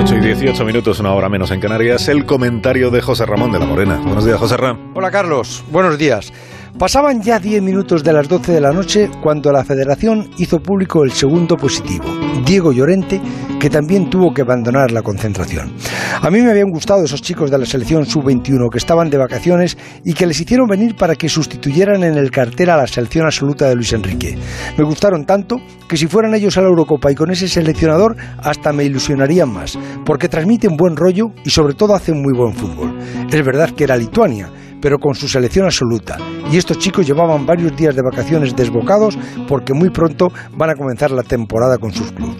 8 y 18 minutos, una hora menos en Canarias, el comentario de José Ramón de la Morena. Buenos días, José Ramón. Hola, Carlos. Buenos días. Pasaban ya 10 minutos de las 12 de la noche cuando la federación hizo público el segundo positivo, Diego Llorente, que también tuvo que abandonar la concentración. A mí me habían gustado esos chicos de la selección sub-21 que estaban de vacaciones y que les hicieron venir para que sustituyeran en el cartel a la selección absoluta de Luis Enrique. Me gustaron tanto que si fueran ellos a la Eurocopa y con ese seleccionador hasta me ilusionarían más, porque transmiten buen rollo y sobre todo hacen muy buen fútbol. Es verdad que era Lituania, pero con su selección absoluta. Y estos chicos llevaban varios días de vacaciones desbocados porque muy pronto van a comenzar la temporada con sus clubes.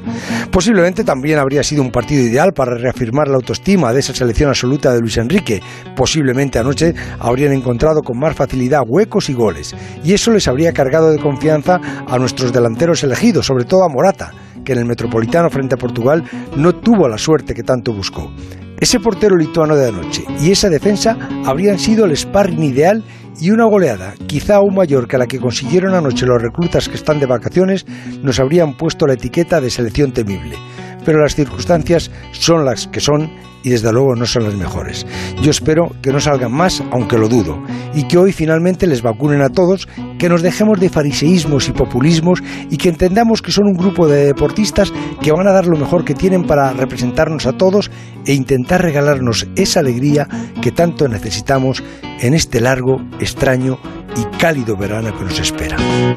Posiblemente también habría sido un partido ideal para reafirmar la autoestima de esa selección absoluta de Luis Enrique. Posiblemente anoche habrían encontrado con más facilidad huecos y goles. Y eso les habría cargado de confianza a nuestros delanteros elegidos, sobre todo a Morata, que en el Metropolitano frente a Portugal no tuvo la suerte que tanto buscó. Ese portero lituano de anoche y esa defensa habrían sido el sparring ideal y una goleada, quizá aún mayor que la que consiguieron anoche los reclutas que están de vacaciones, nos habrían puesto la etiqueta de selección temible. Pero las circunstancias son las que son y desde luego no son las mejores. Yo espero que no salgan más, aunque lo dudo, y que hoy finalmente les vacunen a todos, que nos dejemos de fariseísmos y populismos y que entendamos que son un grupo de deportistas que van a dar lo mejor que tienen para representarnos a todos e intentar regalarnos esa alegría que tanto necesitamos en este largo, extraño y cálido verano que nos espera.